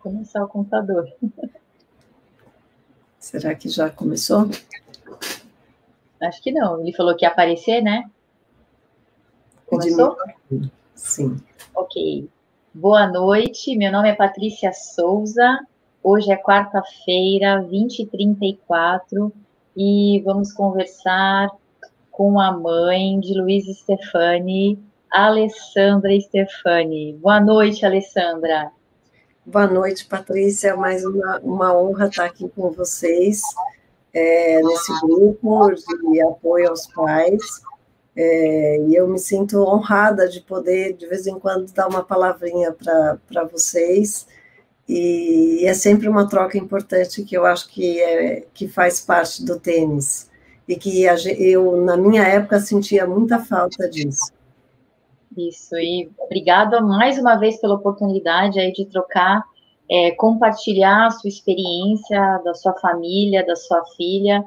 começar o computador. Será que já começou? Acho que não. Ele falou que ia aparecer, né? Começou? Sim. Ok. Boa noite. Meu nome é Patrícia Souza. Hoje é quarta-feira, 20h34, e vamos conversar com a mãe de Luiz Stefani, Alessandra Stefani. Boa noite, Alessandra. Boa noite, Patrícia. Mais uma, uma honra estar aqui com vocês é, nesse grupo de apoio aos pais. É, e eu me sinto honrada de poder, de vez em quando, dar uma palavrinha para vocês. E é sempre uma troca importante que eu acho que, é, que faz parte do tênis. E que eu, na minha época, sentia muita falta disso. Isso, e obrigada mais uma vez pela oportunidade aí de trocar, é, compartilhar a sua experiência, da sua família, da sua filha,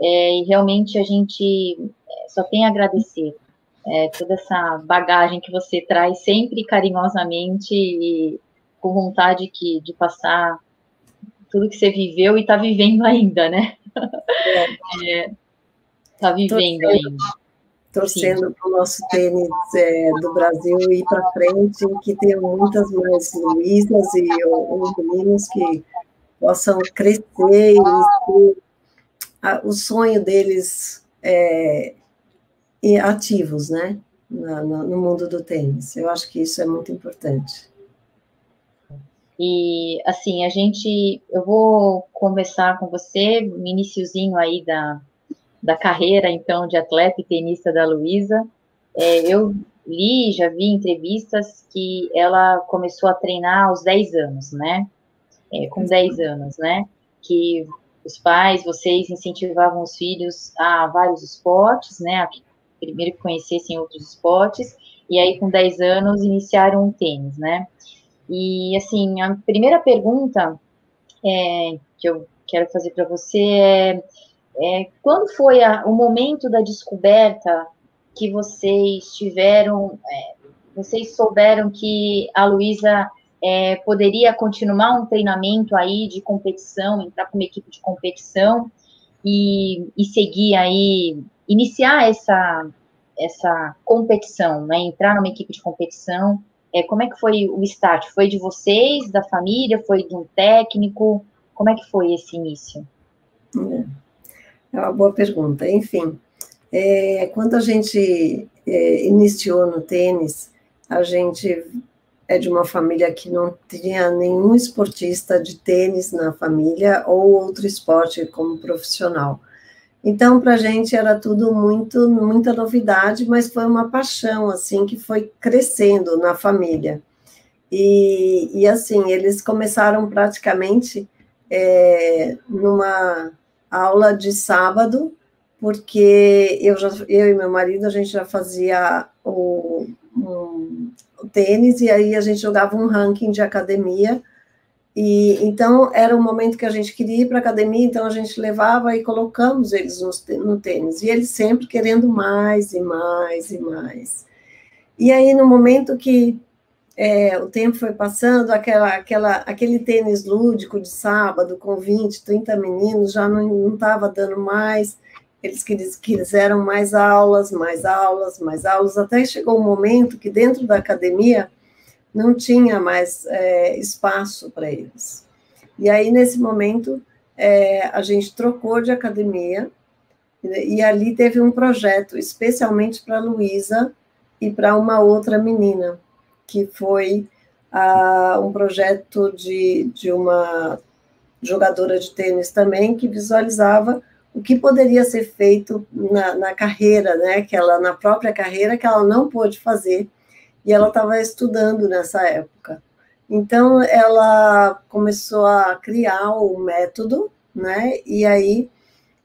é, e realmente a gente é, só tem a agradecer é, toda essa bagagem que você traz sempre carinhosamente e com vontade que, de passar tudo que você viveu e está vivendo ainda, né? É. Está vivendo ainda torcendo para o nosso tênis é, do Brasil ir para frente, que tenha muitas mais Luísas e os meninos que possam crescer e ter a, o sonho deles é, ativos, né, na, no mundo do tênis. Eu acho que isso é muito importante. E assim, a gente, eu vou conversar com você no iníciozinho aí da da carreira, então, de atleta e tenista da Luísa. É, eu li, já vi entrevistas que ela começou a treinar aos 10 anos, né? É, com 10 anos, né? Que os pais, vocês incentivavam os filhos a vários esportes, né? Primeiro que conhecessem outros esportes, e aí com 10 anos iniciaram o tênis, né? E assim, a primeira pergunta é, que eu quero fazer para você é é, quando foi a, o momento da descoberta que vocês tiveram, é, vocês souberam que a Luísa é, poderia continuar um treinamento aí de competição, entrar para uma equipe de competição e, e seguir aí, iniciar essa, essa competição, né, entrar numa equipe de competição, é, como é que foi o start? Foi de vocês, da família, foi de um técnico? Como é que foi esse início? É. É uma boa pergunta. Enfim, é, quando a gente é, iniciou no tênis, a gente é de uma família que não tinha nenhum esportista de tênis na família ou outro esporte como profissional. Então, para a gente era tudo muito, muita novidade, mas foi uma paixão, assim, que foi crescendo na família. E, e assim, eles começaram praticamente é, numa aula de sábado, porque eu, já, eu e meu marido, a gente já fazia o, um, o tênis, e aí a gente jogava um ranking de academia, e então era um momento que a gente queria ir para a academia, então a gente levava e colocamos eles no, no tênis, e eles sempre querendo mais e mais e mais. E aí, no momento que é, o tempo foi passando, aquela, aquela, aquele tênis lúdico de sábado com 20, 30 meninos já não estava dando mais, eles quiseram mais aulas, mais aulas, mais aulas, até chegou um momento que dentro da academia não tinha mais é, espaço para eles. E aí, nesse momento, é, a gente trocou de academia, e ali teve um projeto especialmente para Luísa e para uma outra menina, que foi uh, um projeto de, de uma jogadora de tênis também, que visualizava o que poderia ser feito na, na carreira, né, que ela, na própria carreira, que ela não pôde fazer, e ela estava estudando nessa época. Então, ela começou a criar o método, né, e aí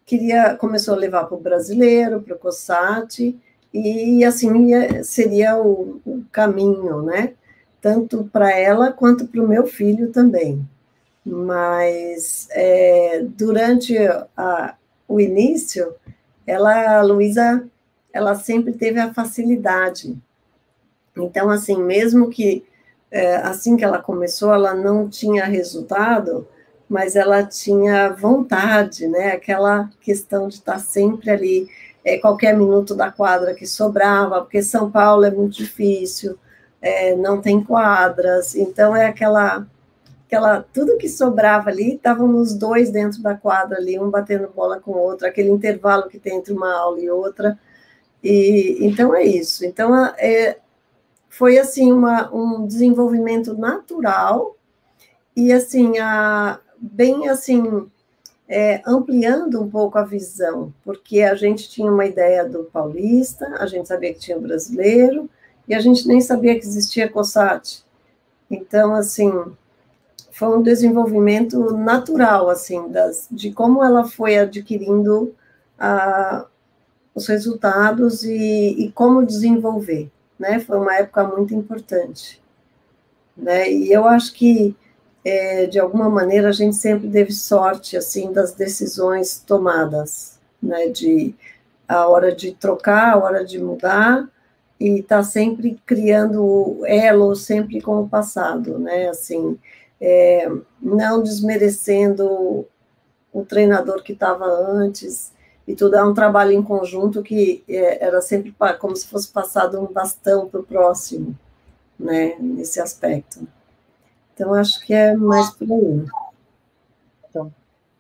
queria, começou a levar para o brasileiro, para o COSAT, e assim seria o, o caminho, né? Tanto para ela quanto para o meu filho também. Mas é, durante a, o início, ela, a Luísa, ela sempre teve a facilidade. Então, assim, mesmo que é, assim que ela começou, ela não tinha resultado, mas ela tinha vontade, né? Aquela questão de estar sempre ali, é, qualquer minuto da quadra que sobrava, porque São Paulo é muito difícil, é, não tem quadras, então é aquela, aquela, tudo que sobrava ali, estavam os dois dentro da quadra ali, um batendo bola com o outro, aquele intervalo que tem entre uma aula e outra, e então é isso. Então é, foi assim uma, um desenvolvimento natural e assim a, bem assim é, ampliando um pouco a visão, porque a gente tinha uma ideia do paulista, a gente sabia que tinha brasileiro e a gente nem sabia que existia COSAT. Então assim foi um desenvolvimento natural assim das, de como ela foi adquirindo a, os resultados e, e como desenvolver né? Foi uma época muito importante, né? E eu acho que é, de alguma maneira a gente sempre teve sorte assim das decisões tomadas, né? De a hora de trocar, a hora de mudar e tá sempre criando elo sempre com o passado, né? Assim, é, não desmerecendo o treinador que estava antes, e tudo é um trabalho em conjunto que é, era sempre como se fosse passado um bastão para o próximo, né, nesse aspecto. Então, acho que é mais por aí. Então,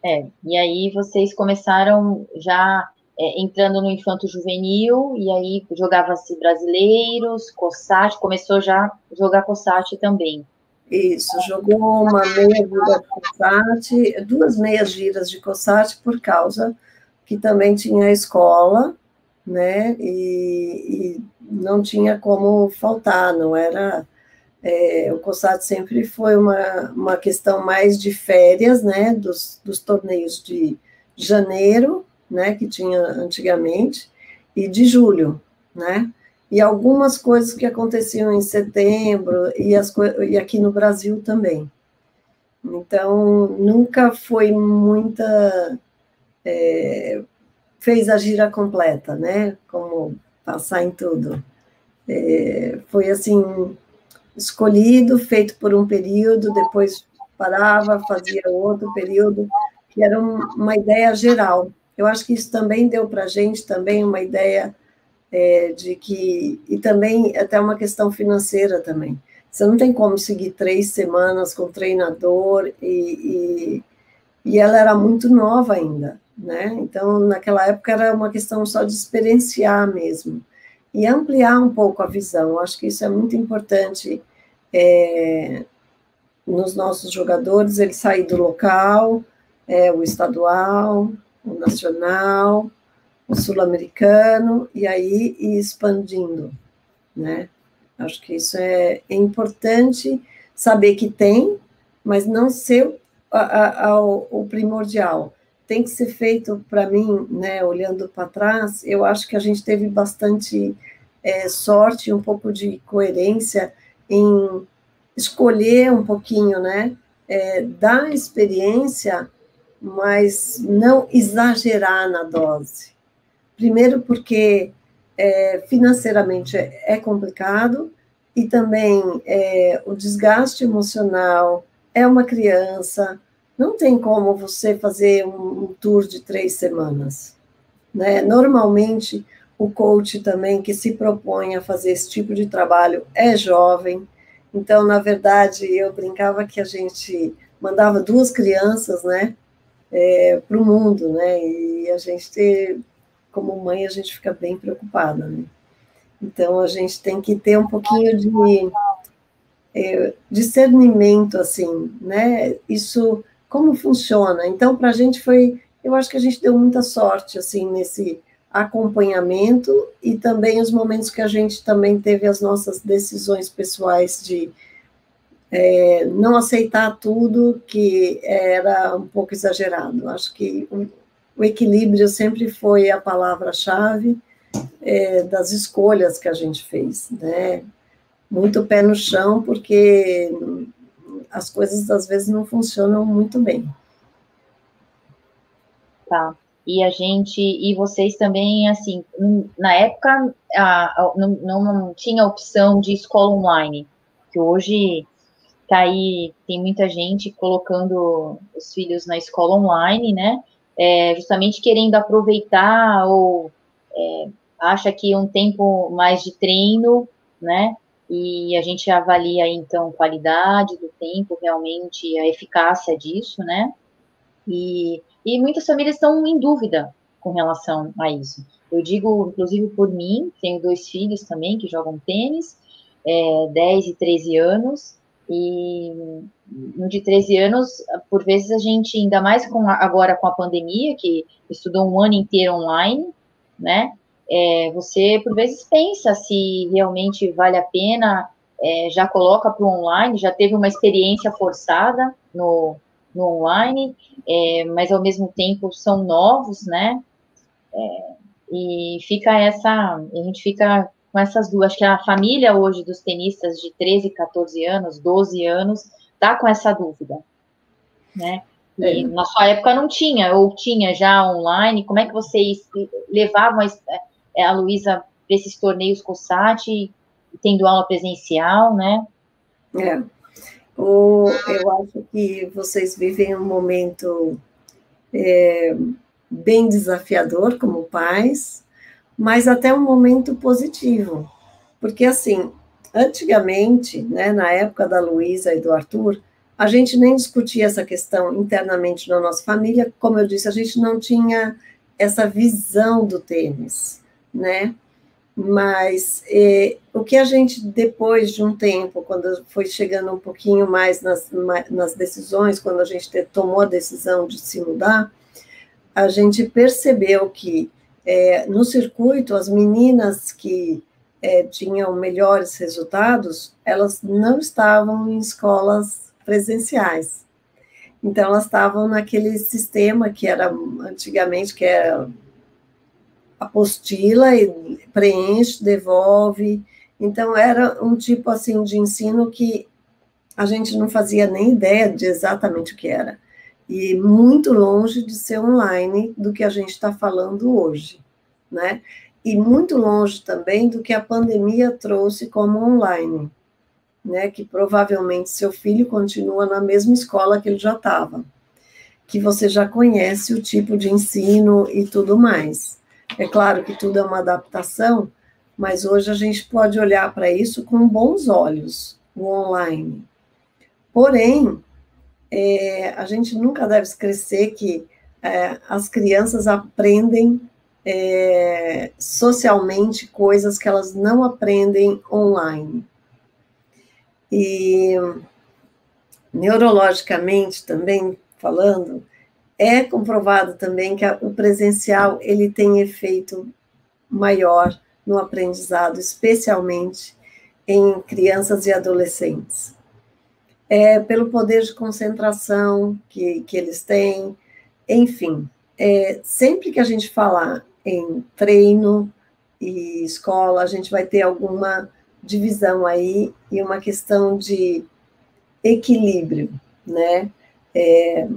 é, e aí vocês começaram já é, entrando no infanto juvenil, e aí jogava-se brasileiros, Cossate, começou já a jogar Cossate também. Isso, jogou uma meia gira de Cossate, duas meias giras de Cossate por causa que também tinha escola, né? E, e não tinha como faltar, não era. É, o COSAT sempre foi uma, uma questão mais de férias, né? Dos, dos torneios de janeiro, né? Que tinha antigamente, e de julho, né? E algumas coisas que aconteciam em setembro e, as, e aqui no Brasil também. Então, nunca foi muita é, fez a gira completa, né? Como passar em tudo. É, foi assim escolhido, feito por um período, depois parava, fazia outro período, que era um, uma ideia geral. Eu acho que isso também deu para a gente também uma ideia é, de que e também até uma questão financeira também. Você não tem como seguir três semanas com treinador e, e, e ela era muito nova ainda né? Então, naquela época era uma questão só de experienciar mesmo e ampliar um pouco a visão. Acho que isso é muito importante é, nos nossos jogadores, ele sair do local, é, o estadual, o nacional, o sul-americano, e aí ir expandindo, né? Acho que isso é, é importante saber que tem, mas não ser a, a, a, o primordial tem que ser feito, para mim, né, olhando para trás, eu acho que a gente teve bastante é, sorte, um pouco de coerência em escolher um pouquinho, né, é, dar experiência, mas não exagerar na dose. Primeiro, porque é, financeiramente é, é complicado, e também é, o desgaste emocional, é uma criança, não tem como você fazer um, um tour de três semanas. Né? Normalmente, o coach também que se propõe a fazer esse tipo de trabalho é jovem. Então, na verdade, eu brincava que a gente mandava duas crianças, né, é, para o mundo, né, e a gente, como mãe, a gente fica bem preocupada, né. Então, a gente tem que ter um pouquinho de é, discernimento, assim, né, isso como funciona. Então, para a gente foi, eu acho que a gente deu muita sorte, assim, nesse acompanhamento e também os momentos que a gente também teve as nossas decisões pessoais de é, não aceitar tudo que era um pouco exagerado. Acho que o, o equilíbrio sempre foi a palavra-chave é, das escolhas que a gente fez, né? Muito pé no chão, porque as coisas às vezes não funcionam muito bem. Tá. E a gente, e vocês também, assim, na época a, a, não, não tinha opção de escola online, que hoje tá aí, tem muita gente colocando os filhos na escola online, né? É, justamente querendo aproveitar ou é, acha que um tempo mais de treino, né? E a gente avalia então qualidade do tempo, realmente a eficácia disso, né? E, e muitas famílias estão em dúvida com relação a isso. Eu digo, inclusive por mim, tenho dois filhos também que jogam tênis, é, 10 e 13 anos, e no de 13 anos, por vezes a gente, ainda mais com a, agora com a pandemia, que estudou um ano inteiro online, né? É, você por vezes pensa se realmente vale a pena, é, já coloca para o online, já teve uma experiência forçada no, no online, é, mas ao mesmo tempo são novos, né? É, e fica essa, a gente fica com essas duas, acho que a família hoje dos tenistas de 13, 14 anos, 12 anos, tá com essa dúvida, né? E é. na sua época não tinha, ou tinha já online, como é que vocês levavam a, é, a Luísa para esses torneios COSAT, tendo aula presencial, né? É. O, eu acho que vocês vivem um momento é, bem desafiador como pais, mas até um momento positivo, porque assim, antigamente, né, na época da Luísa e do Arthur, a gente nem discutia essa questão internamente na nossa família, como eu disse, a gente não tinha essa visão do tênis, né? Mas eh, o que a gente, depois de um tempo, quando foi chegando um pouquinho mais nas, nas decisões, quando a gente tomou a decisão de se mudar, a gente percebeu que é, no circuito as meninas que é, tinham melhores resultados, elas não estavam em escolas presenciais. Então elas estavam naquele sistema que era antigamente que era apostila e preenche, devolve. Então era um tipo assim de ensino que a gente não fazia nem ideia de exatamente o que era e muito longe de ser online do que a gente está falando hoje, né? E muito longe também do que a pandemia trouxe como online, né? Que provavelmente seu filho continua na mesma escola que ele já estava, que você já conhece o tipo de ensino e tudo mais. É claro que tudo é uma adaptação, mas hoje a gente pode olhar para isso com bons olhos, o online. Porém, é, a gente nunca deve esquecer que é, as crianças aprendem é, socialmente coisas que elas não aprendem online. E neurologicamente também falando, é comprovado também que o presencial ele tem efeito maior no aprendizado, especialmente em crianças e adolescentes é, pelo poder de concentração que, que eles têm, enfim. É, sempre que a gente falar em treino e escola, a gente vai ter alguma divisão aí e uma questão de equilíbrio, né? É,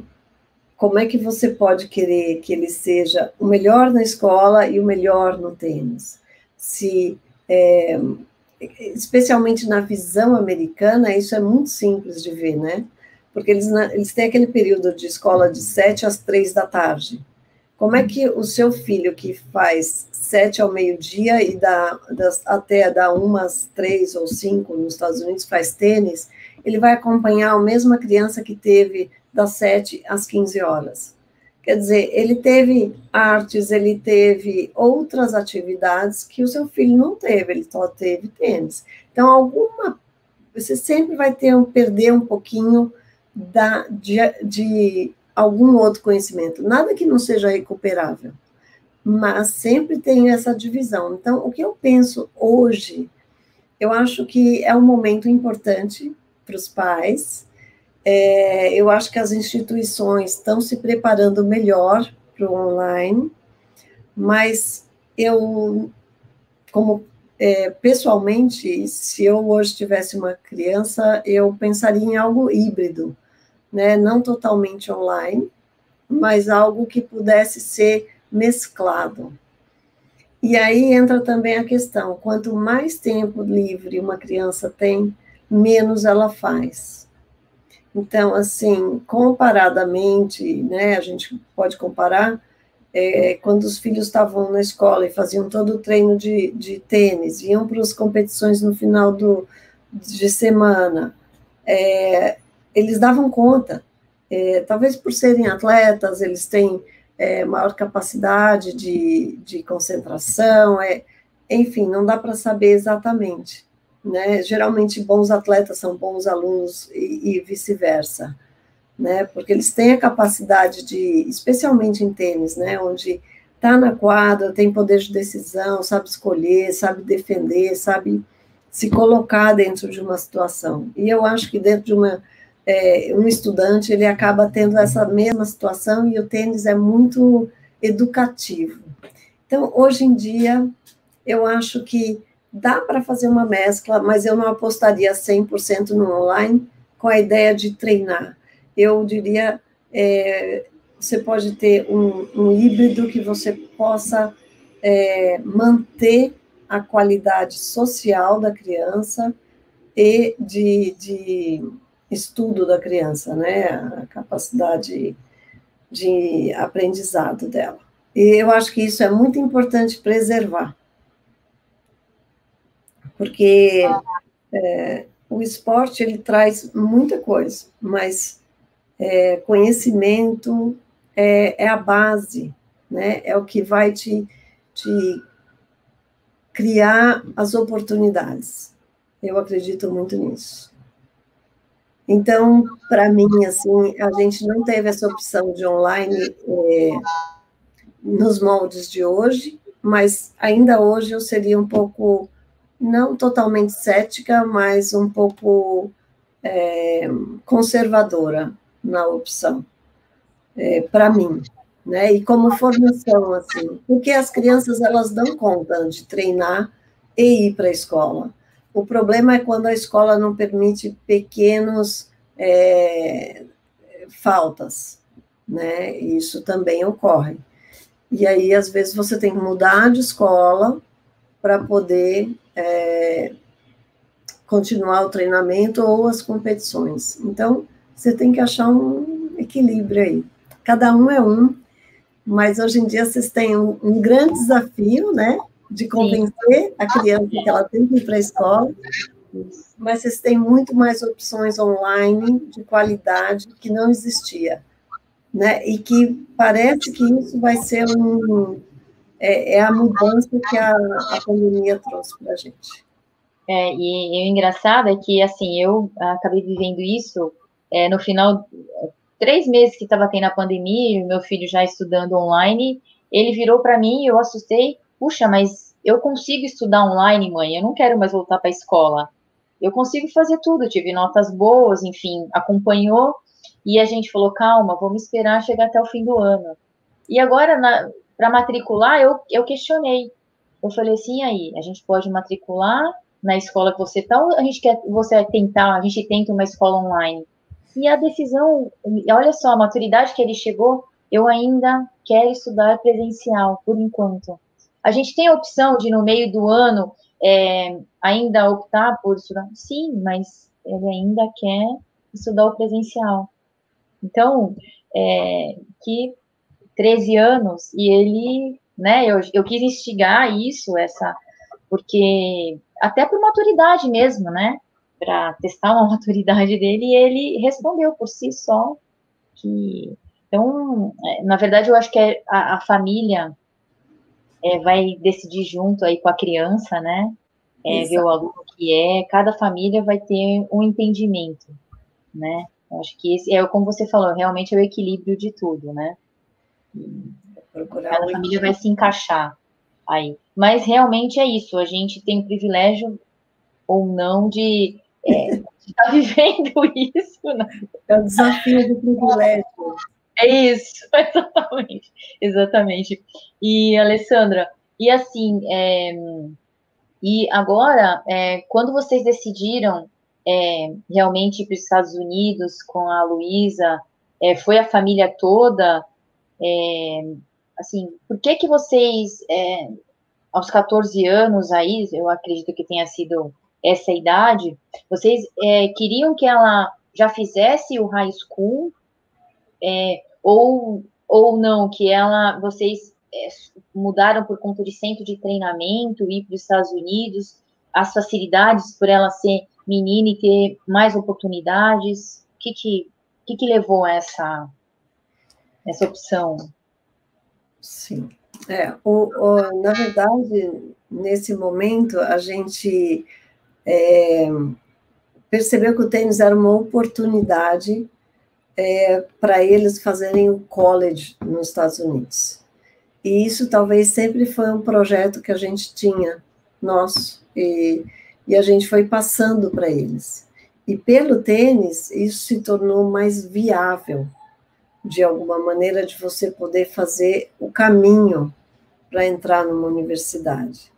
como é que você pode querer que ele seja o melhor na escola e o melhor no tênis? Se é, especialmente na visão americana, isso é muito simples de ver, né? Porque eles, eles têm aquele período de escola de sete às três da tarde. Como é que o seu filho, que faz sete ao meio-dia e dá, das, até dá umas três ou cinco nos Estados Unidos, faz tênis, ele vai acompanhar a mesma criança que teve das sete às quinze horas? Quer dizer, ele teve artes, ele teve outras atividades que o seu filho não teve, ele só teve tênis. Então, alguma. Você sempre vai ter um, perder um pouquinho da, de, de algum outro conhecimento. Nada que não seja recuperável, mas sempre tem essa divisão. Então, o que eu penso hoje, eu acho que é um momento importante para os pais é, eu acho que as instituições estão se preparando melhor para o online, mas eu, como é, pessoalmente, se eu hoje tivesse uma criança, eu pensaria em algo híbrido, né? não totalmente online, mas algo que pudesse ser mesclado. E aí entra também a questão: quanto mais tempo livre uma criança tem, menos ela faz. Então, assim, comparadamente, né, a gente pode comparar, é, quando os filhos estavam na escola e faziam todo o treino de, de tênis, iam para as competições no final do, de semana, é, eles davam conta. É, talvez por serem atletas, eles têm é, maior capacidade de, de concentração, é, enfim, não dá para saber exatamente. Né? Geralmente, bons atletas são bons alunos e, e vice-versa, né? Porque eles têm a capacidade de, especialmente em tênis, né? Onde está na quadra, tem poder de decisão, sabe escolher, sabe defender, sabe se colocar dentro de uma situação. E eu acho que dentro de uma é, um estudante ele acaba tendo essa mesma situação e o tênis é muito educativo. Então, hoje em dia, eu acho que dá para fazer uma mescla, mas eu não apostaria 100% no online com a ideia de treinar. Eu diria, é, você pode ter um, um, híbrido que você possa é, manter a qualidade social da criança e de, de estudo da criança, né? A capacidade de aprendizado dela. E eu acho que isso é muito importante preservar porque é, o esporte ele traz muita coisa, mas é, conhecimento é, é, a base, né? É o que vai te, te criar as oportunidades. Eu acredito muito nisso. Então, para mim, assim, a gente não teve essa opção de online é, nos moldes de hoje, mas ainda hoje eu seria um pouco não totalmente cética, mas um pouco é, conservadora na opção, é, para mim, né? E como formação, assim, porque as crianças elas dão conta de treinar e ir para a escola. O problema é quando a escola não permite pequenos é, faltas, né? Isso também ocorre. E aí, às vezes, você tem que mudar de escola para poder é, continuar o treinamento ou as competições. Então, você tem que achar um equilíbrio aí. Cada um é um, mas hoje em dia vocês têm um, um grande desafio, né? De convencer Sim. a criança que ela tem que ir para a escola, mas vocês têm muito mais opções online de qualidade que não existia, né? E que parece que isso vai ser um, é, é a mudança que a, a pandemia trouxe para a gente. É, e, e, o engraçado é que, assim, eu acabei vivendo isso é, no final, três meses que estava tendo a pandemia, meu filho já estudando online, ele virou para mim e eu assustei, puxa, mas eu consigo estudar online, mãe, eu não quero mais voltar para a escola. Eu consigo fazer tudo, tive notas boas, enfim, acompanhou, e a gente falou, calma, vamos esperar chegar até o fim do ano. E agora, na, para matricular, eu, eu questionei. Eu falei assim, aí, a gente pode matricular na escola que você está, ou a gente quer, você tentar, a gente tenta uma escola online. E a decisão, olha só, a maturidade que ele chegou, eu ainda quero estudar presencial, por enquanto. A gente tem a opção de, no meio do ano, é, ainda optar por estudar? Sim, mas ele ainda quer estudar o presencial. Então, é, que 13 anos, e ele, né, eu, eu quis instigar isso, essa, porque, até por maturidade mesmo, né, para testar uma maturidade dele, e ele respondeu por si só que, então, é, na verdade, eu acho que é a, a família é, vai decidir junto aí com a criança, né, é, ver o aluno que é, cada família vai ter um entendimento, né, eu acho que esse é, como você falou, realmente é o equilíbrio de tudo, né, Procurar Cada família vai se encaixar aí. Mas realmente é isso, a gente tem o privilégio ou não de é, estar tá vivendo isso. Né? É o desafio do privilégio. É isso, exatamente. Exatamente. E, Alessandra, e assim, é, e agora, é, quando vocês decidiram é, realmente ir para os Estados Unidos com a Luísa, é, foi a família toda? É, assim, por que que vocês, é, aos 14 anos aí, eu acredito que tenha sido essa idade, vocês é, queriam que ela já fizesse o high school é, ou ou não que ela vocês é, mudaram por conta de centro de treinamento ir para os Estados Unidos as facilidades por ela ser menina e ter mais oportunidades? O que que, que, que levou a essa essa opção sim é, o, o, na verdade, nesse momento, a gente é, percebeu que o tênis era uma oportunidade é, para eles fazerem o college nos Estados Unidos. E isso talvez sempre foi um projeto que a gente tinha, nosso, e, e a gente foi passando para eles. E pelo tênis, isso se tornou mais viável, de alguma maneira, de você poder fazer o caminho para entrar numa universidade.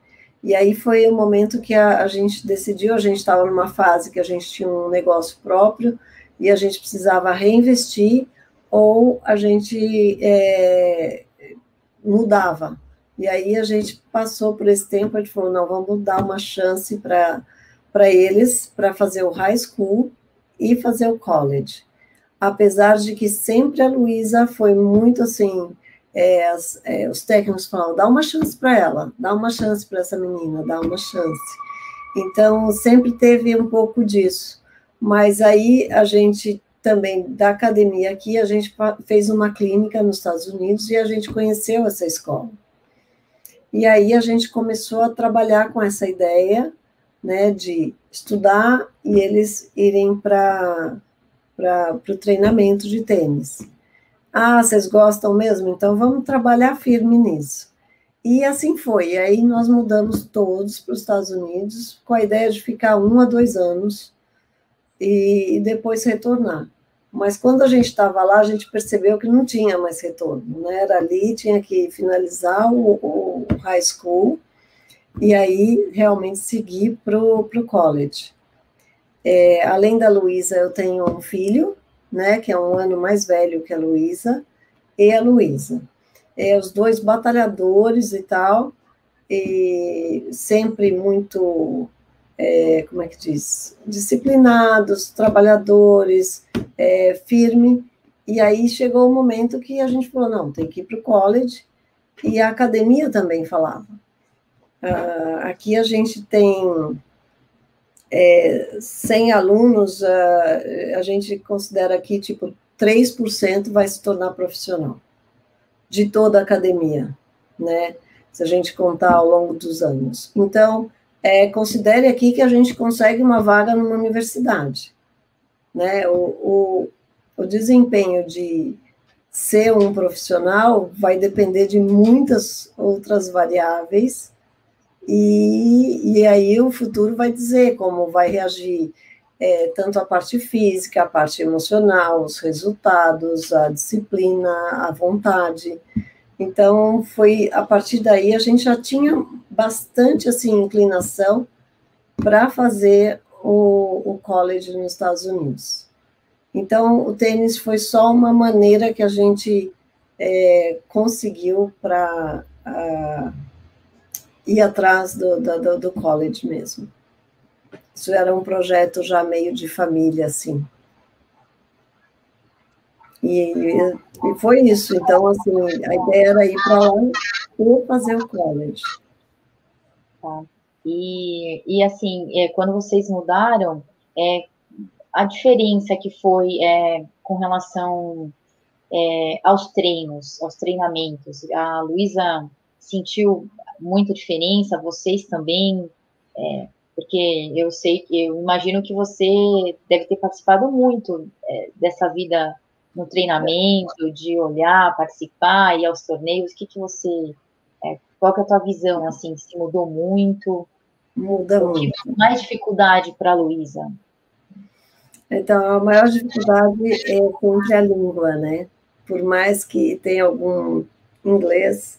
E aí foi o momento que a, a gente decidiu, a gente estava numa fase que a gente tinha um negócio próprio e a gente precisava reinvestir ou a gente é, mudava. E aí a gente passou por esse tempo, a gente falou, não, vamos dar uma chance para eles, para fazer o high school e fazer o college. Apesar de que sempre a Luísa foi muito assim, é, as, é, os técnicos falam, dá uma chance para ela, dá uma chance para essa menina, dá uma chance. Então, sempre teve um pouco disso. Mas aí a gente também, da academia aqui, a gente fez uma clínica nos Estados Unidos e a gente conheceu essa escola. E aí a gente começou a trabalhar com essa ideia, né, de estudar e eles irem para o treinamento de tênis. Ah, vocês gostam mesmo? Então vamos trabalhar firme nisso. E assim foi. E aí nós mudamos todos para os Estados Unidos com a ideia de ficar um a dois anos e, depois retornar. Mas quando a gente estava lá, a gente percebeu que não tinha mais retorno. Né? Era ali, tinha que finalizar o, o high school e aí realmente seguir para o college. É, além da Luísa, eu tenho um filho, né, que é um ano mais velho que a Luísa, e a Luísa. É, os dois batalhadores e tal, e sempre muito, é, como é que diz, disciplinados, trabalhadores, é, firme, e aí chegou o momento que a gente falou, não, tem que ir para o college, e a academia também falava. Ah, aqui a gente tem é, 100 alunos, a, a gente considera que, tipo, 3% vai se tornar profissional de toda a academia, né? Se a gente contar ao longo dos anos. Então, é, considere aqui que a gente consegue uma vaga numa universidade, né? O, o, o desempenho de ser um profissional vai depender de muitas outras variáveis, e, e aí o futuro vai dizer como vai reagir é, tanto a parte física, a parte emocional, os resultados, a disciplina, a vontade. Então, foi a partir daí a gente já tinha bastante assim inclinação para fazer o, o college nos Estados Unidos. Então, o tênis foi só uma maneira que a gente é, conseguiu para ir atrás do, do, do college mesmo. Isso era um projeto já meio de família, assim. E, e foi isso. Então, assim, a ideia era ir para lá e fazer o college. Tá. E, e assim, é, quando vocês mudaram, é, a diferença que foi é, com relação é, aos treinos, aos treinamentos, a Luísa sentiu muita diferença, vocês também, é, porque eu sei que, eu imagino que você deve ter participado muito é, dessa vida no treinamento, de olhar, participar, ir aos torneios, o que que você, é, qual que é a tua visão, assim, se mudou muito? Muda muito. mais dificuldade para a Luísa? Então, a maior dificuldade é sempre a língua, né? Por mais que tenha algum inglês,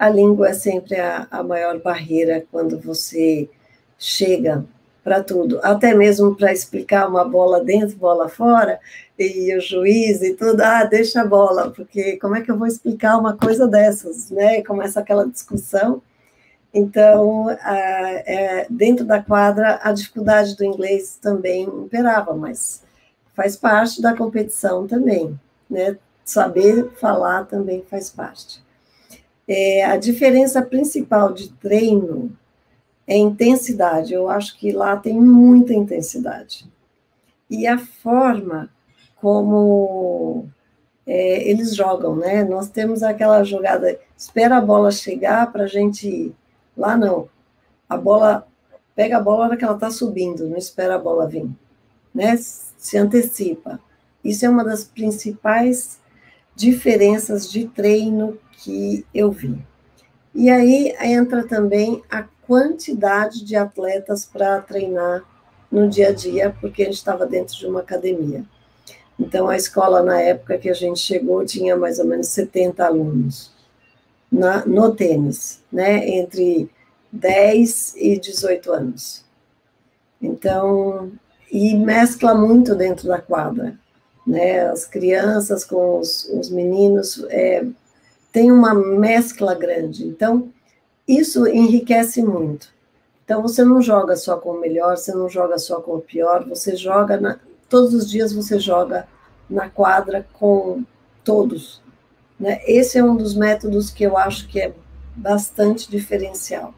a língua é sempre a, a maior barreira quando você chega para tudo, até mesmo para explicar uma bola dentro, bola fora, e o juiz e tudo, ah, deixa a bola, porque como é que eu vou explicar uma coisa dessas, né? Começa aquela discussão. Então, a, é, dentro da quadra, a dificuldade do inglês também imperava, mas faz parte da competição também, né? Saber falar também faz parte. É, a diferença principal de treino é intensidade. Eu acho que lá tem muita intensidade. E a forma como é, eles jogam, né? Nós temos aquela jogada, espera a bola chegar para a gente ir. Lá não. A bola, pega a bola na hora que ela está subindo, não espera a bola vir. Né? Se antecipa. Isso é uma das principais diferenças de treino que eu vi. E aí entra também a quantidade de atletas para treinar no dia a dia, porque a gente estava dentro de uma academia. Então, a escola, na época que a gente chegou, tinha mais ou menos 70 alunos na, no tênis, né, entre 10 e 18 anos. Então, e mescla muito dentro da quadra, né, as crianças com os, os meninos, é, tem uma mescla grande. Então, isso enriquece muito. Então, você não joga só com o melhor, você não joga só com o pior, você joga, na, todos os dias você joga na quadra com todos. Né? Esse é um dos métodos que eu acho que é bastante diferencial.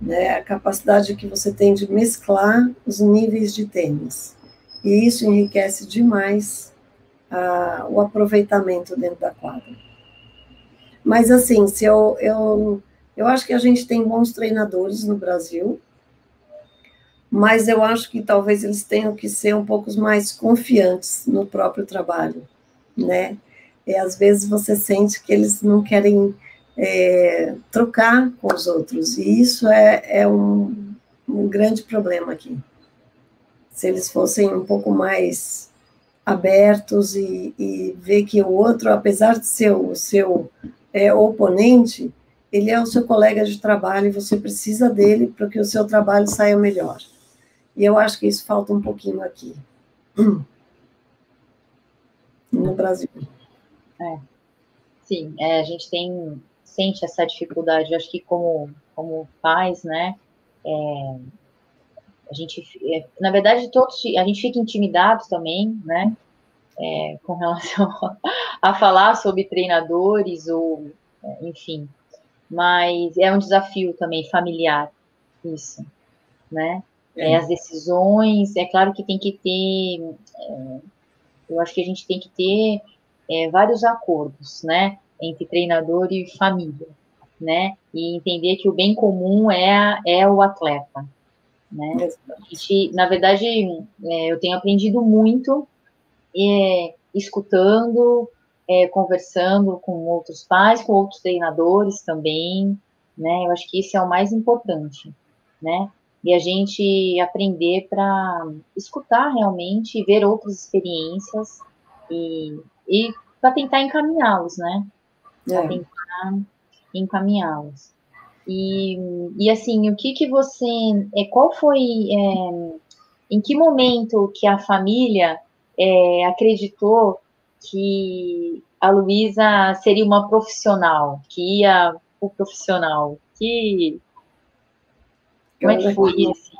Né? A capacidade que você tem de mesclar os níveis de tênis. E isso enriquece demais ah, o aproveitamento dentro da quadra. Mas, assim, se eu, eu, eu acho que a gente tem bons treinadores no Brasil, mas eu acho que talvez eles tenham que ser um pouco mais confiantes no próprio trabalho, né? E às vezes você sente que eles não querem é, trocar com os outros, e isso é, é um, um grande problema aqui. Se eles fossem um pouco mais abertos e, e ver que o outro, apesar de ser o seu é, oponente, ele é o seu colega de trabalho e você precisa dele para que o seu trabalho saia melhor. E eu acho que isso falta um pouquinho aqui, no Brasil. É. Sim, é, a gente tem sente essa dificuldade. Eu acho que como como pais, né, é, a gente, é, na verdade, todos a gente fica intimidado também, né, é, com relação a falar sobre treinadores ou, enfim, mas é um desafio também familiar isso, né? É, as decisões, é claro que tem que ter, é, eu acho que a gente tem que ter é, vários acordos, né, entre treinador e família, né, e entender que o bem comum é, é o atleta, né. A gente, na verdade, é, eu tenho aprendido muito é, escutando, é, conversando com outros pais, com outros treinadores também, né? Eu acho que isso é o mais importante, né? E a gente aprender para escutar realmente, ver outras experiências e, e para tentar encaminhá-los, né? Para é. tentar encaminhá-los. E, e assim, o que que você, é, qual foi, é, em que momento que a família é, acreditou que a Luísa seria uma profissional, que ia o profissional. Que como é que foi isso?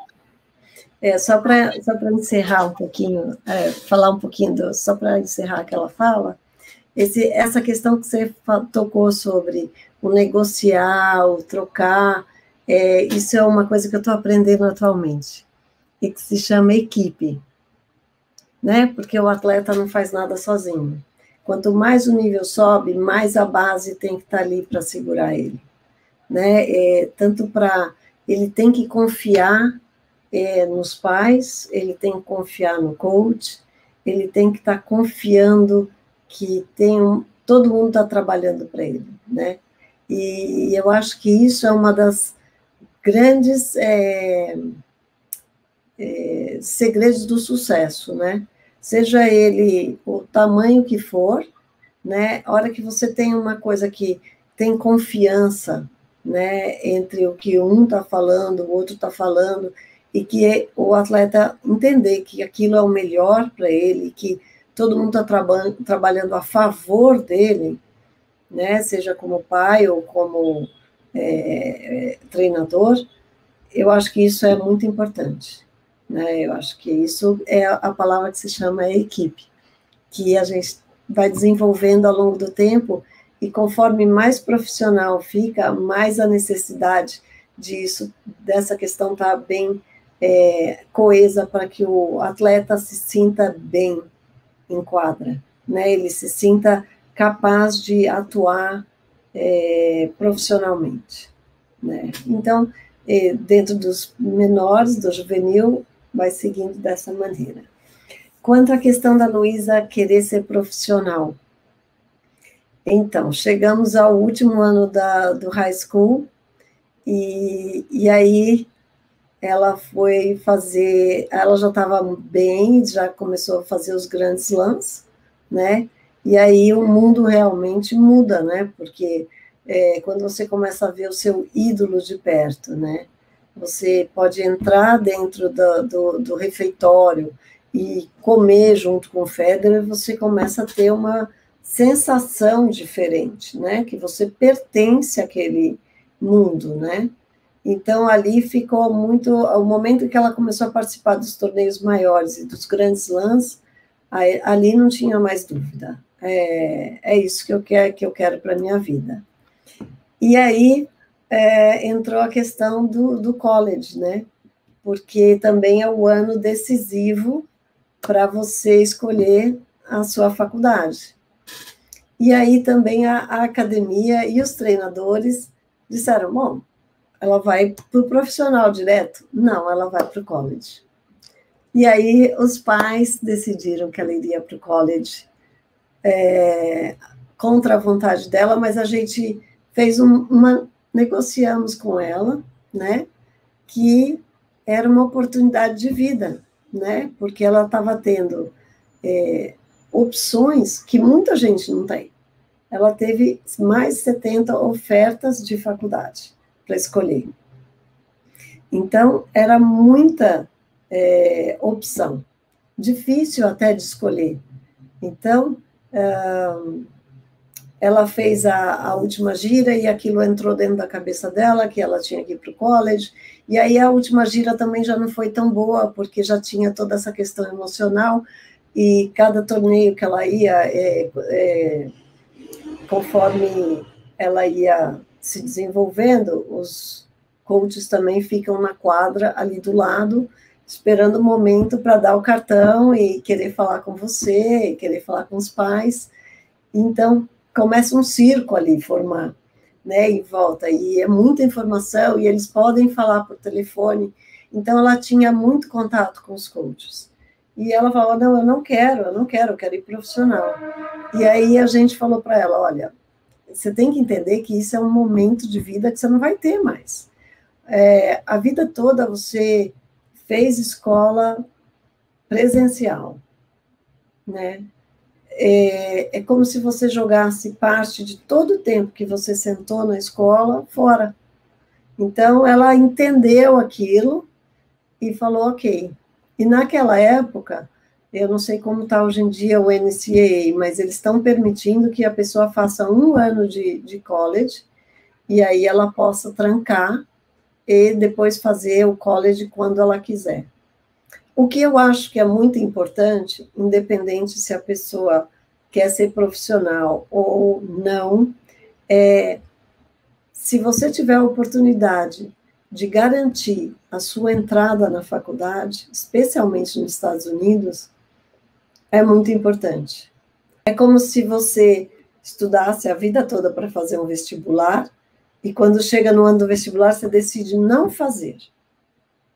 É, só para só encerrar um pouquinho, é, falar um pouquinho, do, só para encerrar aquela fala, esse, essa questão que você tocou sobre o negociar, o trocar, é, isso é uma coisa que eu estou aprendendo atualmente, e que se chama equipe né? Porque o atleta não faz nada sozinho. Quanto mais o nível sobe, mais a base tem que estar tá ali para segurar ele, né? É, tanto para ele tem que confiar é, nos pais, ele tem que confiar no coach, ele tem que estar tá confiando que tem um, todo mundo está trabalhando para ele, né? E eu acho que isso é uma das grandes é, é, segredos do sucesso, né? Seja ele o tamanho que for, né? A hora que você tem uma coisa que tem confiança, né, entre o que um está falando, o outro está falando, e que é o atleta entender que aquilo é o melhor para ele, que todo mundo está traba trabalhando a favor dele, né, seja como pai ou como é, treinador, eu acho que isso é muito importante. Né? Eu acho que isso é a palavra que se chama equipe, que a gente vai desenvolvendo ao longo do tempo e conforme mais profissional fica, mais a necessidade disso, dessa questão estar tá bem é, coesa para que o atleta se sinta bem em quadra, né? Ele se sinta capaz de atuar é, profissionalmente, né? Então, é, dentro dos menores, do juvenil, vai seguindo dessa maneira. Quanto à questão da Luísa querer ser profissional, então, chegamos ao último ano da, do high school, e, e aí ela foi fazer, ela já estava bem, já começou a fazer os grandes slams, né? E aí o mundo realmente muda, né? Porque é, quando você começa a ver o seu ídolo de perto, né? Você pode entrar dentro do, do, do refeitório e comer junto com o Federer, você começa a ter uma sensação diferente, né? Que você pertence àquele mundo, né? Então ali ficou muito o momento que ela começou a participar dos torneios maiores e dos grandes lãs, ali não tinha mais dúvida. É, é isso que eu quero que eu quero para minha vida. E aí é, entrou a questão do, do college, né? Porque também é o ano decisivo para você escolher a sua faculdade. E aí também a, a academia e os treinadores disseram: bom, ela vai para o profissional direto? Não, ela vai para o college. E aí os pais decidiram que ela iria para o college é, contra a vontade dela, mas a gente fez um, uma negociamos com ela, né, que era uma oportunidade de vida, né, porque ela estava tendo é, opções que muita gente não tem. Ela teve mais de 70 ofertas de faculdade para escolher. Então, era muita é, opção, difícil até de escolher. Então, ela fez a, a, última gira e aquilo entrou dentro da cabeça dela, que ela tinha que ir para o college, e aí a última gira também já não foi tão boa, porque já tinha toda essa questão emocional, e cada torneio que ela ia, é, é, conforme ela ia se desenvolvendo, os coaches também ficam na quadra ali do lado, esperando o momento para dar o cartão e querer falar com você, querer falar com os pais. Então, começa um circo ali formar, né, em volta, e é muita informação, e eles podem falar por telefone. Então, ela tinha muito contato com os coaches. E ela falou: Não, eu não quero, eu não quero, eu quero ir profissional. E aí a gente falou para ela: Olha, você tem que entender que isso é um momento de vida que você não vai ter mais. É, a vida toda você fez escola presencial, né? É, é, como se você jogasse parte de todo o tempo que você sentou na escola fora. Então, ela entendeu aquilo e falou: ok. E naquela época, eu não sei como está hoje em dia o NCAA, mas eles estão permitindo que a pessoa faça um ano de, de college e aí ela possa trancar e depois fazer o college quando ela quiser. O que eu acho que é muito importante, independente se a pessoa quer ser profissional ou não, é se você tiver a oportunidade de garantir a sua entrada na faculdade, especialmente nos Estados Unidos, é muito importante. É como se você estudasse a vida toda para fazer um vestibular e quando chega no ano do vestibular você decide não fazer.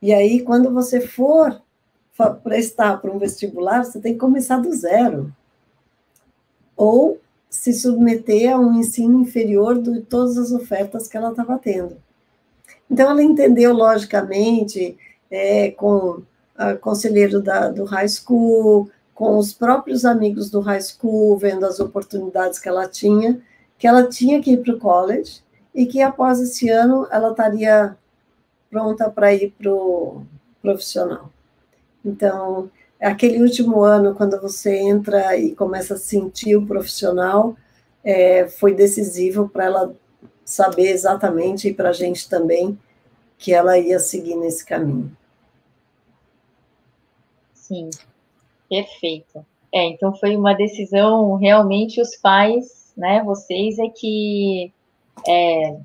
E aí, quando você for prestar para um vestibular, você tem que começar do zero. Ou se submeter a um ensino inferior de todas as ofertas que ela estava tendo. Então, ela entendeu, logicamente, é, com o conselheiro da, do high school, com os próprios amigos do high school, vendo as oportunidades que ela tinha, que ela tinha que ir para o college e que após esse ano ela estaria pronta para ir para o profissional. Então, aquele último ano, quando você entra e começa a sentir o profissional, é, foi decisivo para ela saber exatamente, e para a gente também, que ela ia seguir nesse caminho. Sim, perfeito. É, então foi uma decisão, realmente os pais, né, vocês é que, é,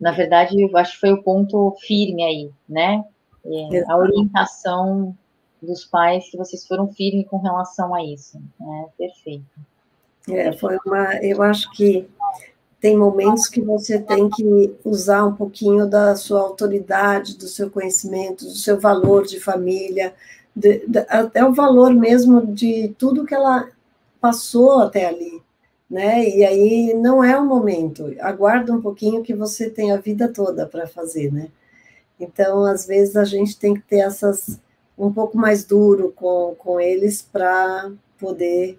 na verdade, eu acho que foi o ponto firme aí, né, é, a orientação dos pais, que vocês foram firmes com relação a isso, né, perfeito. É, foi uma, eu acho que tem momentos que você tem que usar um pouquinho da sua autoridade, do seu conhecimento, do seu valor de família, de, de, até o valor mesmo de tudo que ela passou até ali, né? E aí não é o momento. Aguarda um pouquinho que você tem a vida toda para fazer, né? Então, às vezes a gente tem que ter essas um pouco mais duro com, com eles para poder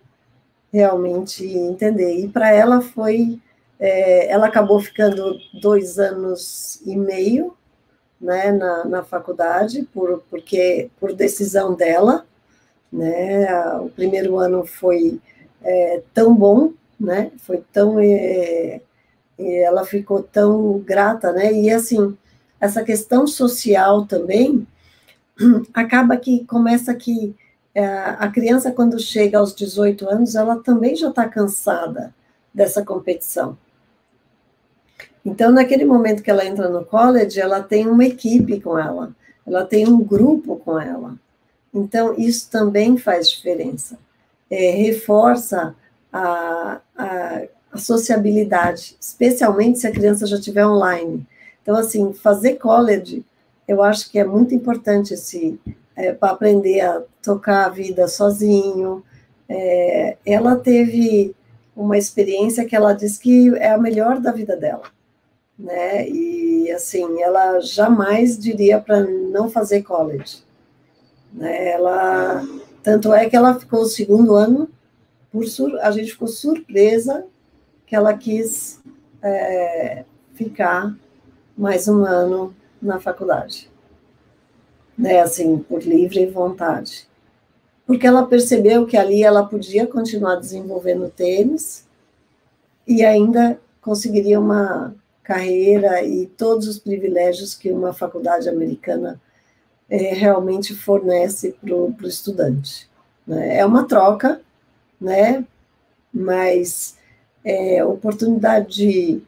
realmente entender. E para ela foi, é, ela acabou ficando dois anos e meio né, na, na faculdade, por, porque por decisão dela, né, o primeiro ano foi é, tão bom, né, foi tão, é, ela ficou tão grata, né, e assim, essa questão social também, acaba que começa que é, a criança, quando chega aos 18 anos, ela também já está cansada dessa competição. Então, naquele momento que ela entra no college, ela tem uma equipe com ela, ela tem um grupo com ela. Então, isso também faz diferença. É, reforça a, a, a, sociabilidade, especialmente se a criança já estiver online. Então, assim, fazer college, eu acho que é muito importante esse, é, para aprender a tocar a vida sozinho. É, ela teve uma experiência que ela diz que é a melhor da vida dela né? E assim, ela jamais diria para não fazer college. Né? Ela, tanto é que ela ficou o segundo ano, por sur, a gente ficou surpresa que ela quis é, ficar mais um ano na faculdade, né? Assim, por livre vontade, porque ela percebeu que ali ela podia continuar desenvolvendo tênis e ainda conseguiria uma carreira e todos os privilégios que uma faculdade americana é, realmente fornece para o estudante. Né? É uma troca, né? mas é oportunidade de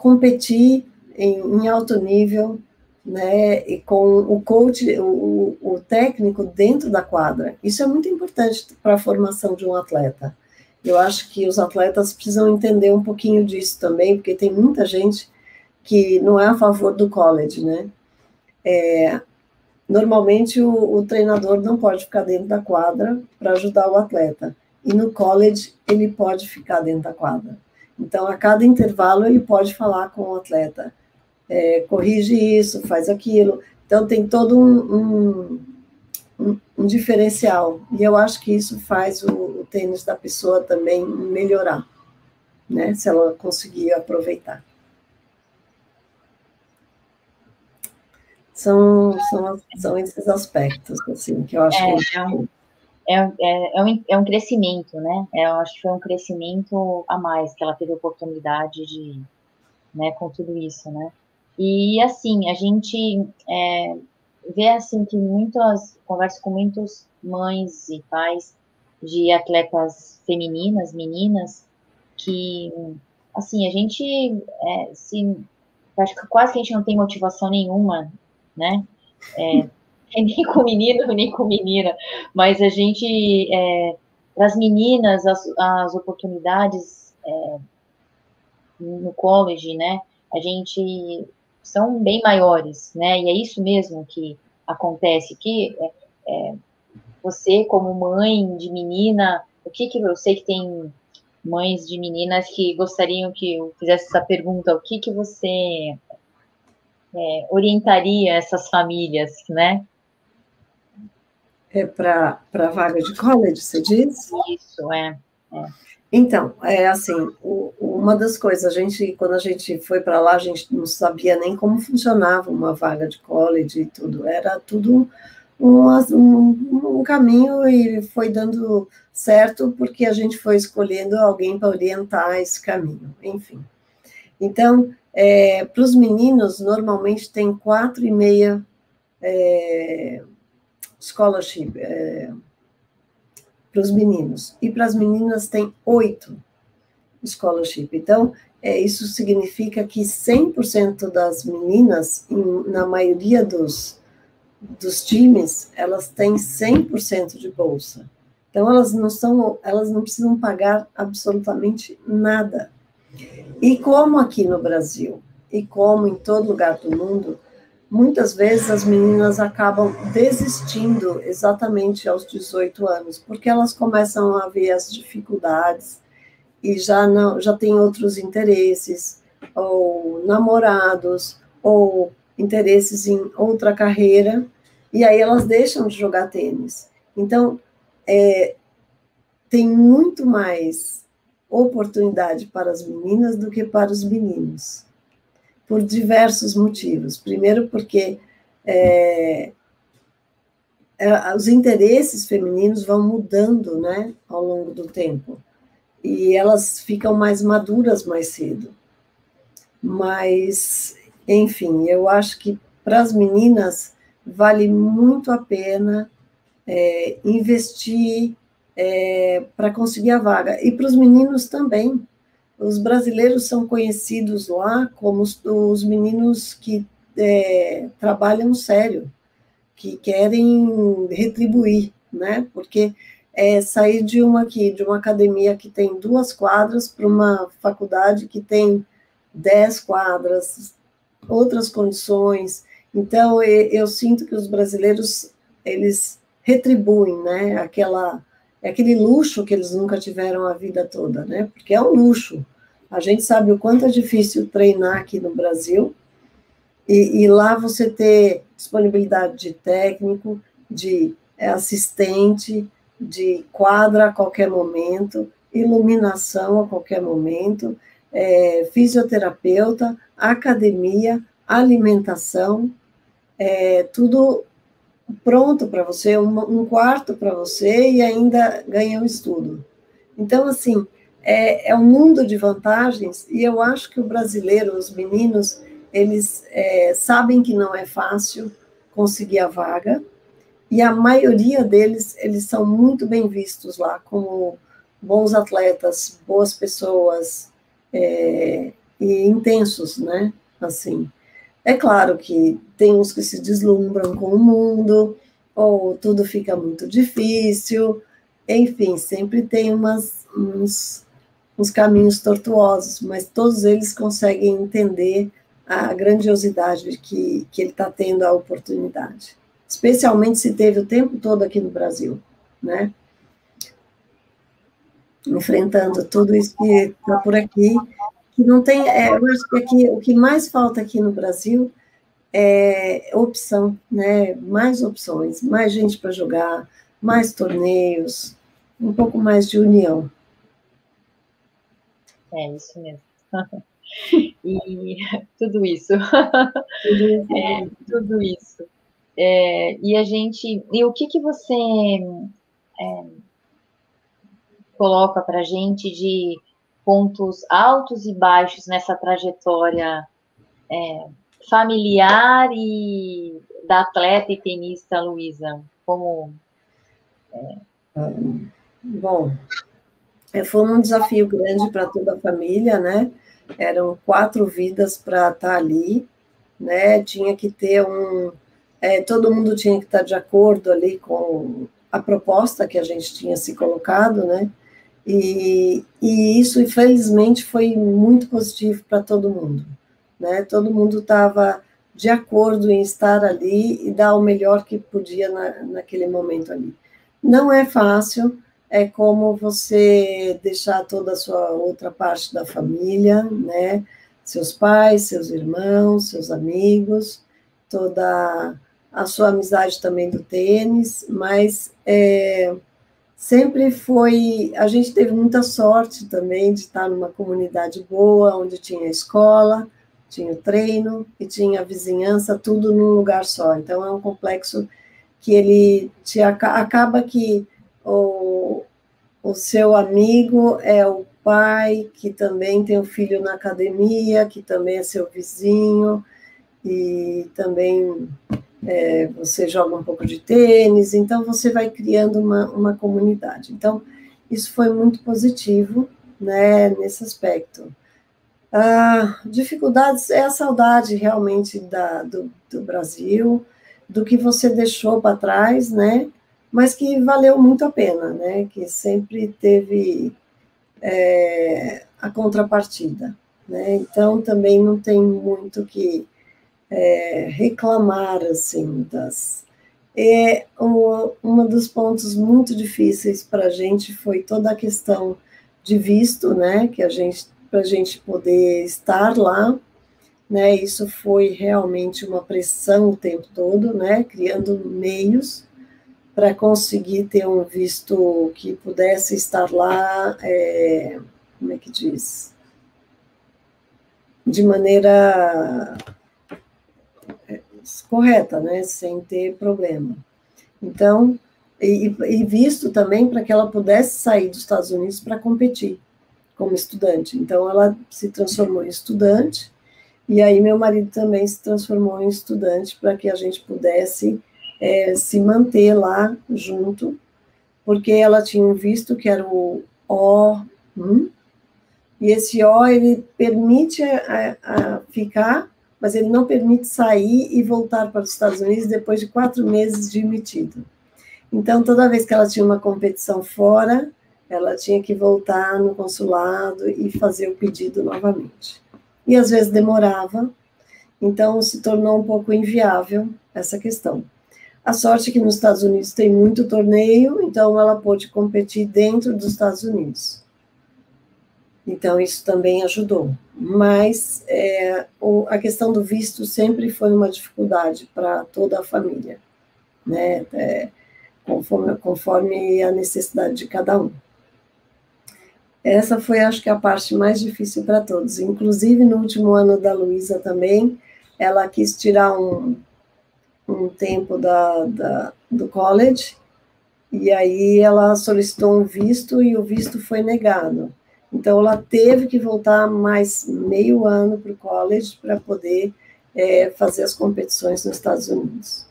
competir em, em alto nível, né, e com o coach, o, o técnico dentro da quadra. Isso é muito importante para a formação de um atleta. Eu acho que os atletas precisam entender um pouquinho disso também, porque tem muita gente que não é a favor do college, né? É, normalmente o, o, treinador não pode ficar dentro da quadra para ajudar o atleta, e no college ele pode ficar dentro da quadra. Então, a cada intervalo, ele pode falar com o atleta, é, corrige isso, faz aquilo. Então, tem todo um, um um, um, diferencial. E eu acho que isso faz o, o, tênis da pessoa também melhorar, né? Se ela conseguir aproveitar. São, são, são esses aspectos, assim, que eu acho é, que... É um, é, é, é, um, é um crescimento, né? É, eu acho que foi um crescimento a mais que ela teve oportunidade de, né, com tudo isso, né? E, assim, a gente, é, vê assim que muitas converso com muitas mães e pais de atletas femininas, meninas, que assim a gente é, se acho que quase que a gente não tem motivação nenhuma, né? É, nem com menino nem com menina, mas a gente é, para as meninas as, as oportunidades é, no college, né? A gente são bem maiores, né? E é isso mesmo que acontece que é, é, você como mãe de menina, o que que eu sei que tem mães de meninas que gostariam que eu fizesse essa pergunta, o que que você é, orientaria essas famílias, né? É para vaga de college, você diz? Isso, é. é. Então, é assim, o, uma das coisas, a gente, quando a gente foi para lá, a gente não sabia nem como funcionava uma vaga de college e tudo, era tudo um, um, um caminho e foi dando certo porque a gente foi escolhendo alguém para orientar esse caminho, enfim. Então, é, para os meninos, normalmente tem quatro e meia é, scholarship é, para os meninos, e para as meninas tem oito scholarship. Então, é, isso significa que 100% das meninas, em, na maioria dos, dos times, elas têm 100% de bolsa. Então, elas não, são, elas não precisam pagar absolutamente nada. E como aqui no Brasil, e como em todo lugar do mundo, muitas vezes as meninas acabam desistindo exatamente aos 18 anos, porque elas começam a ver as dificuldades, e já não já tem outros interesses ou namorados ou interesses em outra carreira e aí elas deixam de jogar tênis. Então é, tem muito mais oportunidade para as meninas do que para os meninos por diversos motivos. Primeiro porque é, é os interesses femininos vão mudando, né, ao longo do tempo e elas ficam mais maduras mais cedo. Mas, enfim, eu acho que para as meninas vale muito a pena é, investir é, para conseguir a vaga. E para os meninos também. Os brasileiros são conhecidos lá como os, os meninos que é, trabalham sério, que querem retribuir, né? Porque é sair de uma aqui, de uma academia que tem duas quadras para uma faculdade que tem dez quadras, outras condições. Então, eu sinto que os brasileiros, eles retribuem, né, aquela, aquele luxo que eles nunca tiveram a vida toda, né, porque é um luxo. A gente sabe o quanto é difícil treinar aqui no Brasil, e, e lá você ter disponibilidade de técnico, de assistente, de quadra a qualquer momento, iluminação a qualquer momento, é, fisioterapeuta, academia, alimentação, é, tudo pronto para você, um, um quarto para você e ainda ganha um estudo. Então, assim, é, é, um mundo de vantagens e eu acho que o brasileiro, os meninos, eles é, sabem que não é fácil conseguir a vaga, e a maioria deles, eles são muito bem vistos lá, como bons atletas, boas pessoas é, e intensos, né? Assim, é claro que tem uns que se deslumbram com o mundo, ou tudo fica muito difícil, enfim, sempre tem umas, uns, uns caminhos tortuosos, mas todos eles conseguem entender a grandiosidade que, que ele está tendo a oportunidade. Especialmente se teve o tempo todo aqui no Brasil, né? Enfrentando tudo isso que está por aqui, não tem, é, eu acho que aqui, o que mais falta aqui no Brasil é opção, né? Mais opções, mais gente para jogar, mais torneios, um pouco mais de união. É isso mesmo. e tudo isso. Tudo isso. É, tudo isso. É, e a gente. E o que, que você é, coloca para a gente de pontos altos e baixos nessa trajetória é, familiar e da atleta e tenista Luísa? Como. É... Bom, é, foi um desafio grande para toda a família, né? Eram quatro vidas para estar tá ali, né? Tinha que ter um é, todo mundo tinha que estar de acordo ali com a proposta que a gente tinha se colocado, né? E, e isso, infelizmente, foi muito positivo para todo mundo, né? Todo mundo estava de acordo em estar ali e dar o melhor que podia na, naquele momento ali. Não é fácil, é como você deixar toda a sua outra parte da família, né? Seus pais, seus irmãos, seus amigos, toda a sua amizade também do tênis, mas é, sempre foi. A gente teve muita sorte também de estar numa comunidade boa, onde tinha escola, tinha treino e tinha vizinhança, tudo num lugar só. Então é um complexo que ele te acaba que o, o seu amigo é o pai que também tem o um filho na academia, que também é seu vizinho, e também é, você joga um pouco de tênis, então você vai criando uma, uma comunidade. Então, isso foi muito positivo, né, nesse aspecto. Ah, dificuldades é a saudade realmente da, do, do Brasil, do que você deixou para trás, né, mas que valeu muito a pena, né, que sempre teve é, a contrapartida, né, então também não tem muito que é, reclamar assim das é um, um dos pontos muito difíceis para a gente foi toda a questão de visto, né, que a gente para a gente poder estar lá, né, isso foi realmente uma pressão o tempo todo, né, criando meios para conseguir ter um visto que pudesse estar lá, é, como é que diz, de maneira correta, né, sem ter problema. Então, e, e visto também para que ela pudesse sair dos Estados Unidos para competir como estudante. Então, ela se transformou em estudante, e aí meu marido também se transformou em estudante para que a gente pudesse é, se manter lá junto, porque ela tinha um visto que era o O1, e esse O ele permite a, a ficar mas ele não permite sair e voltar para os Estados Unidos depois de quatro meses de emitido. Então, toda vez que ela tinha uma competição fora, ela tinha que voltar no consulado e fazer o pedido novamente. E às vezes demorava, então se tornou um pouco inviável essa questão. A sorte é que nos Estados Unidos tem muito torneio, então ela pôde competir dentro dos Estados Unidos. Então, isso também ajudou. Mas é, o, a questão do visto sempre foi uma dificuldade para toda a família, né? É, conforme, conforme a necessidade de cada um. Essa foi, acho que, a parte mais difícil para todos. Inclusive, no último ano da Luísa também, ela quis tirar um, um tempo da, da, do college, e aí ela solicitou um visto e o visto foi negado. Então, ela teve que voltar mais meio ano para o college para poder é, fazer as competições nos Estados Unidos.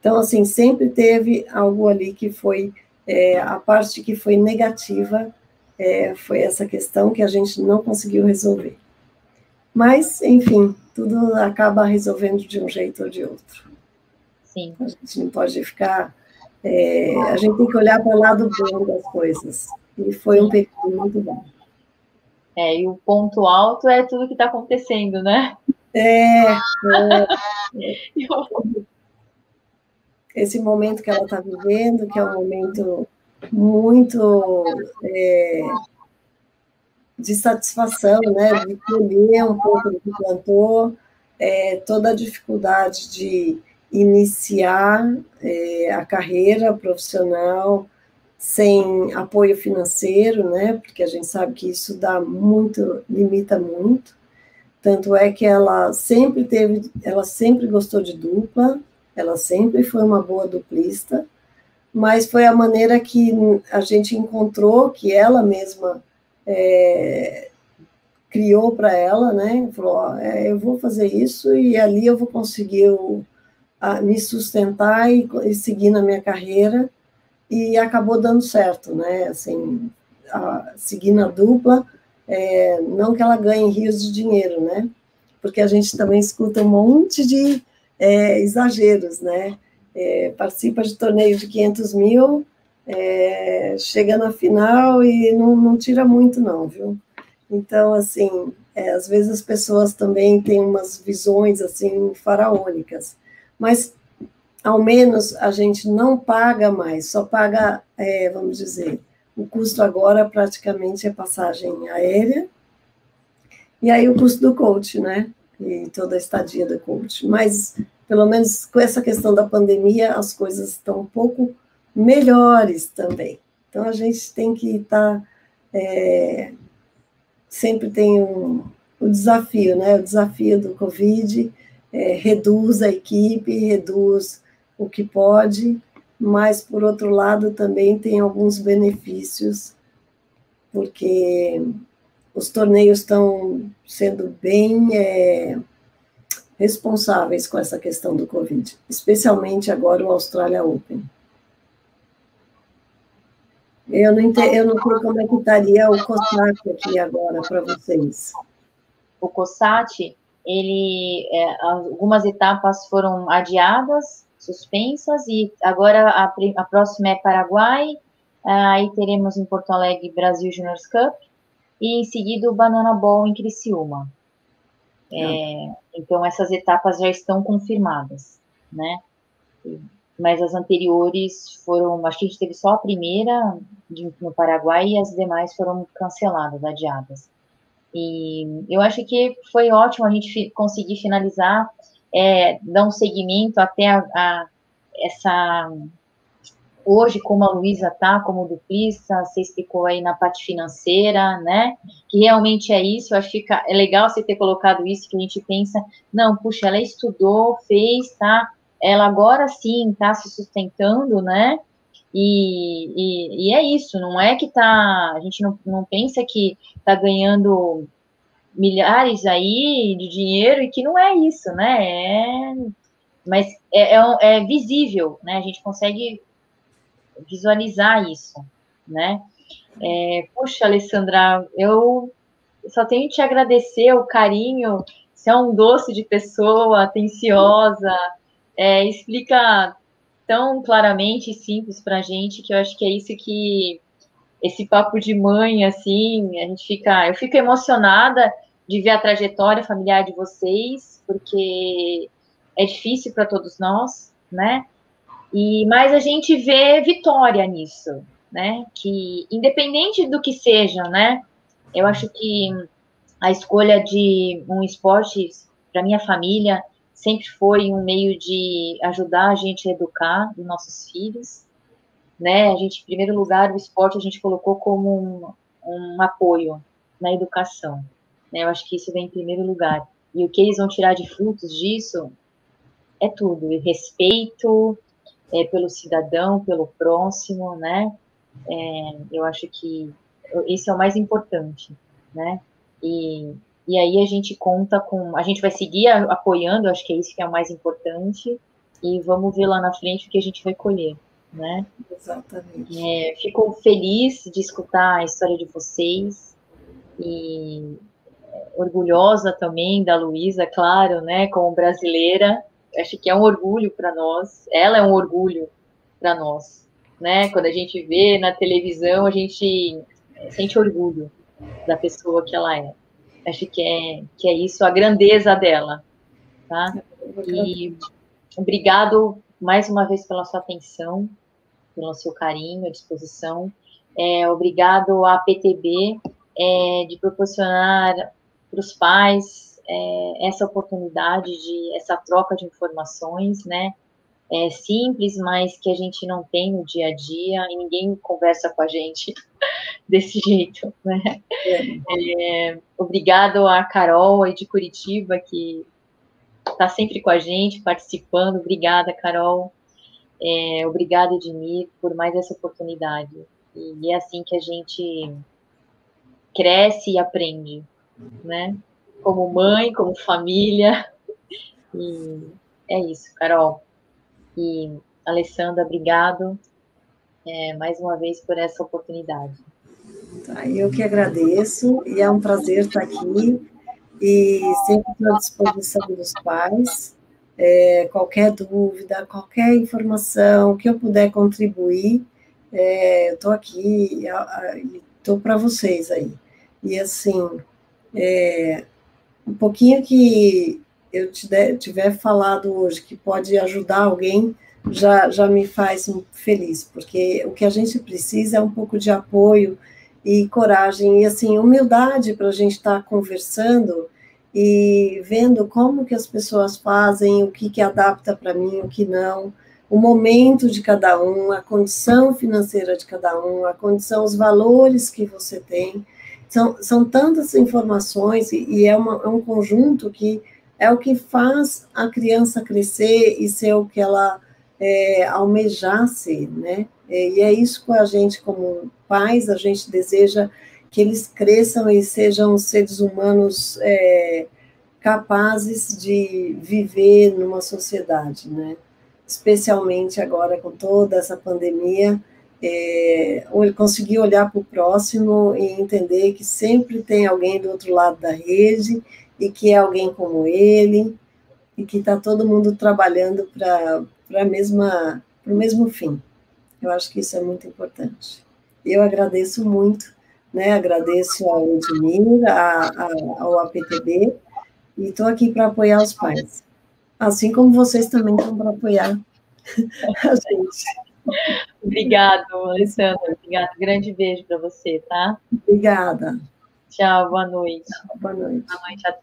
Então, assim, sempre teve algo ali que foi, é, a parte que foi negativa, é, foi essa questão que a gente não conseguiu resolver. Mas, enfim, tudo acaba resolvendo de um jeito ou de outro. Sim. A gente não pode ficar. É, a gente tem que olhar para o lado bom das coisas. E foi um período muito bom. É, e o ponto alto é tudo que está acontecendo, né? É, é. Esse momento que ela está vivendo, que é um momento muito é, de satisfação, né? De colher um pouco do que plantou, é, toda a dificuldade de iniciar é, a carreira profissional, sem apoio financeiro, né? Porque a gente sabe que isso dá muito, limita muito. Tanto é que ela sempre teve, ela sempre gostou de dupla, ela sempre foi uma boa duplista, mas foi a maneira que a gente encontrou, que ela mesma é, criou para ela, né? Falou: ó, é, eu vou fazer isso e ali eu vou conseguir o, a, me sustentar e, e seguir na minha carreira e acabou dando certo, né? Assim, a, seguindo a dupla, é, não que ela ganhe rios de dinheiro, né? Porque a gente também escuta um monte de é, exageros, né? É, participa de torneio de 500 mil, é, chega na final e não, não, tira muito, não, viu? Então, assim, é, às vezes as pessoas também têm umas visões, assim, faraônicas. Mas ao menos a gente não paga mais, só paga, é, vamos dizer, o custo agora praticamente é passagem aérea, e aí o custo do coach, né? E toda a estadia do coach. Mas, pelo menos com essa questão da pandemia, as coisas estão um pouco melhores também. Então, a gente tem que estar. Tá, é, sempre tem um, desafio, né? O desafio do Covid é, reduz a equipe, reduz o que pode, mas, por outro lado, também tem alguns benefícios, porque os torneios estão sendo bem é, responsáveis com essa questão do Covid, especialmente agora o Australia Open. Eu não, entendo, eu não sei como é que estaria o COSAT aqui agora para vocês. O COSAT, ele, é, algumas etapas foram adiadas, suspensas, e agora a, a próxima é Paraguai, aí teremos em Porto Alegre Brasil Juniors Cup, e em seguida o Banana Ball em Criciúma. É, então, essas etapas já estão confirmadas, né? Mas as anteriores foram, acho que a gente teve só a primeira de, no Paraguai e as demais foram canceladas, adiadas. E eu acho que foi ótimo a gente fi, conseguir finalizar, é, um seguimento até a, a essa hoje, como a Luísa está, como duplista, você explicou aí na parte financeira, né? Que realmente é isso, eu acho que é legal você ter colocado isso, que a gente pensa, não, puxa, ela estudou, fez, tá? Ela agora sim está se sustentando, né? E, e, e, é isso, não é que tá, a gente não, não pensa que tá ganhando milhares aí de dinheiro e que não é isso, né? É, mas é, é, é visível, né? A gente consegue visualizar isso, né? É, puxa, Alessandra, eu só tenho que te agradecer o carinho, você é um doce de pessoa, atenciosa, é, explica tão claramente e simples para a gente que eu acho que é isso que esse papo de mãe, assim, a gente fica, eu fico emocionada de ver a trajetória familiar de vocês, porque é difícil para todos nós, né? E mas a gente vê vitória nisso, né? Que independente do que seja, né? Eu acho que a escolha de um esporte para minha família sempre foi um meio de ajudar a gente a educar os nossos filhos, né? A gente, em primeiro lugar, o esporte a gente colocou como um, um apoio na educação, né? Eu acho que isso vem em primeiro lugar. E o que eles vão tirar de frutos disso é tudo, e respeito, é, pelo cidadão, pelo próximo, né? É, eu acho que esse é o mais importante, né? E, e aí a gente conta com, a gente vai seguir apoiando, acho que é isso que é o mais importante, e vamos ver lá na frente o que a gente vai colher, né? Exatamente. É, fico feliz de escutar a história de vocês e orgulhosa também da Luísa, claro, né, como brasileira, acho que é um orgulho para nós, ela é um orgulho para nós, né? Quando a gente vê na televisão, a gente sente orgulho da pessoa que ela é. Acho que é, que é isso, a grandeza dela, tá? E obrigado mais uma vez pela sua atenção, pelo seu carinho, a disposição. É, obrigado à PTB é, de proporcionar para os pais é, essa oportunidade de essa troca de informações, né? É simples, mas que a gente não tem no dia a dia e ninguém conversa com a gente desse jeito, né? É, é obrigado a Carol aí de Curitiba que está sempre com a gente, participando. Obrigada, Carol. É, obrigada, Edmir, por mais essa oportunidade. E é assim que a gente cresce e aprende, né? como mãe, como família. E é isso, Carol. E Alessandra, obrigado é, mais uma vez por essa oportunidade. Tá, eu que agradeço e é um prazer estar aqui e sempre à disposição dos pais. É, qualquer dúvida, qualquer informação que eu puder contribuir, é, eu estou aqui e estou para vocês aí. E assim, é, um pouquinho que eu tiver falado hoje que pode ajudar alguém, já, já me faz feliz, porque o que a gente precisa é um pouco de apoio e coragem, e assim, humildade para a gente estar tá conversando e vendo como que as pessoas fazem, o que, que adapta para mim, o que não, o momento de cada um, a condição financeira de cada um, a condição, os valores que você tem, são, são tantas informações e, e é, uma, é um conjunto que é o que faz a criança crescer e ser o que ela é, né? E é isso que a gente, como pais, a gente deseja que eles cresçam e sejam seres humanos é, capazes de viver numa sociedade, né? Especialmente agora com toda essa pandemia, é, conseguir olhar para o próximo e entender que sempre tem alguém do outro lado da rede e que é alguém como ele e que está todo mundo trabalhando para o mesmo fim. Eu acho que isso é muito importante. Eu agradeço muito, né? Agradeço ao Edmir, a, a, ao APTB e estou aqui para apoiar os pais, assim como vocês também estão para apoiar a gente. Obrigado, Alessandra. Obrigada. Grande beijo para você, tá? Obrigada. Tchau, boa noite. Boa noite. Boa noite a todos.